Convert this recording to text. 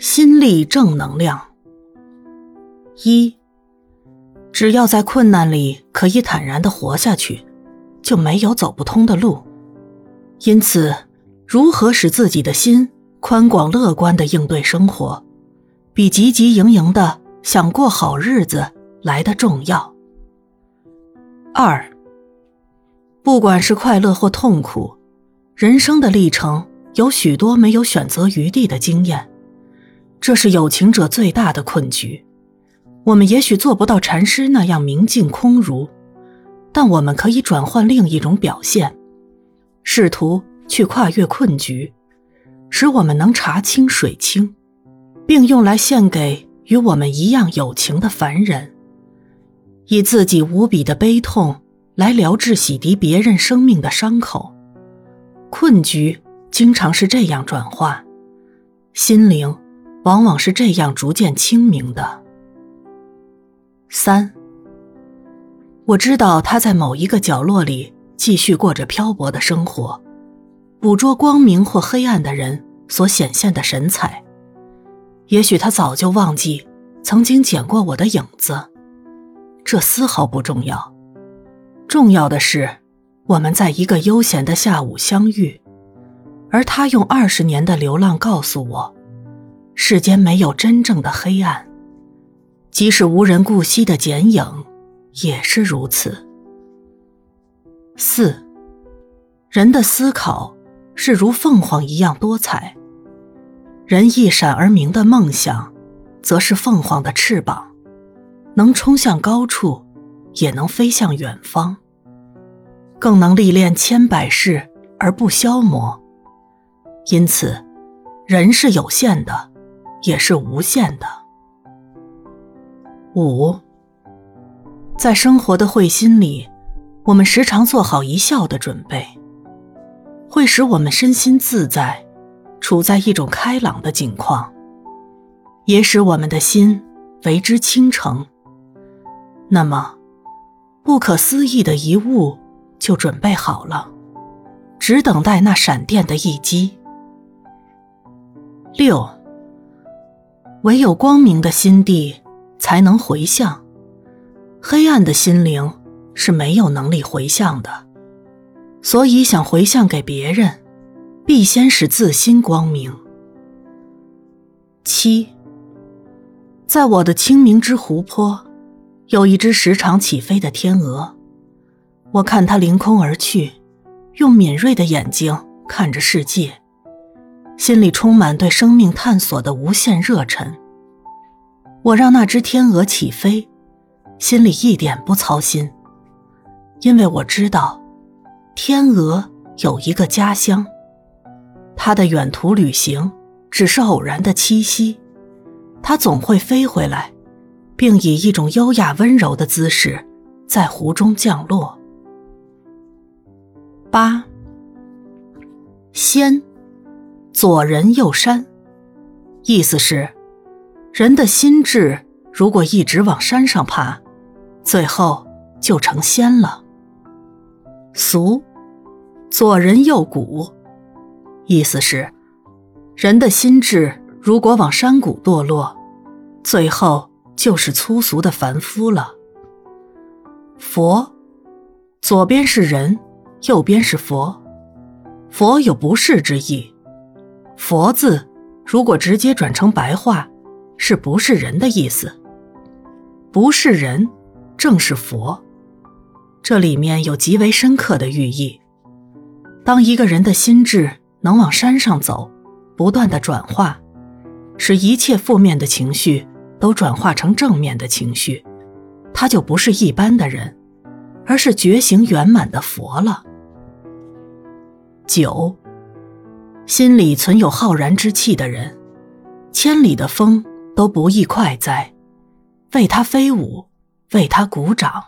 心力正能量。一，只要在困难里可以坦然的活下去，就没有走不通的路。因此，如何使自己的心宽广乐观的应对生活，比汲汲营营的想过好日子来的重要。二，不管是快乐或痛苦，人生的历程有许多没有选择余地的经验。这是有情者最大的困局。我们也许做不到禅师那样明净空如，但我们可以转换另一种表现，试图去跨越困局，使我们能查清水清，并用来献给与我们一样有情的凡人，以自己无比的悲痛来疗治、洗涤别人生命的伤口。困局经常是这样转化，心灵。往往是这样逐渐清明的。三，我知道他在某一个角落里继续过着漂泊的生活，捕捉光明或黑暗的人所显现的神采。也许他早就忘记曾经捡过我的影子，这丝毫不重要。重要的是，我们在一个悠闲的下午相遇，而他用二十年的流浪告诉我。世间没有真正的黑暗，即使无人顾惜的剪影，也是如此。四，人的思考是如凤凰一样多彩，人一闪而明的梦想，则是凤凰的翅膀，能冲向高处，也能飞向远方，更能历练千百世而不消磨。因此，人是有限的。也是无限的。五，在生活的会心里，我们时常做好一笑的准备，会使我们身心自在，处在一种开朗的境况，也使我们的心为之倾城。那么，不可思议的一物就准备好了，只等待那闪电的一击。六。唯有光明的心地才能回向，黑暗的心灵是没有能力回向的。所以，想回向给别人，必先使自心光明。七，在我的清明之湖泊，有一只时常起飞的天鹅，我看它凌空而去，用敏锐的眼睛看着世界。心里充满对生命探索的无限热忱。我让那只天鹅起飞，心里一点不操心，因为我知道，天鹅有一个家乡，它的远途旅行只是偶然的栖息，它总会飞回来，并以一种优雅温柔的姿势在湖中降落。八，仙。左人右山，意思是，人的心智如果一直往山上爬，最后就成仙了。俗，左人右谷，意思是，人的心智如果往山谷堕落，最后就是粗俗的凡夫了。佛，左边是人，右边是佛，佛有不是之意。佛字，如果直接转成白话，是不是人的意思？不是人，正是佛。这里面有极为深刻的寓意。当一个人的心智能往山上走，不断的转化，使一切负面的情绪都转化成正面的情绪，他就不是一般的人，而是觉醒圆满的佛了。九。心里存有浩然之气的人，千里的风都不易快哉。为他飞舞，为他鼓掌。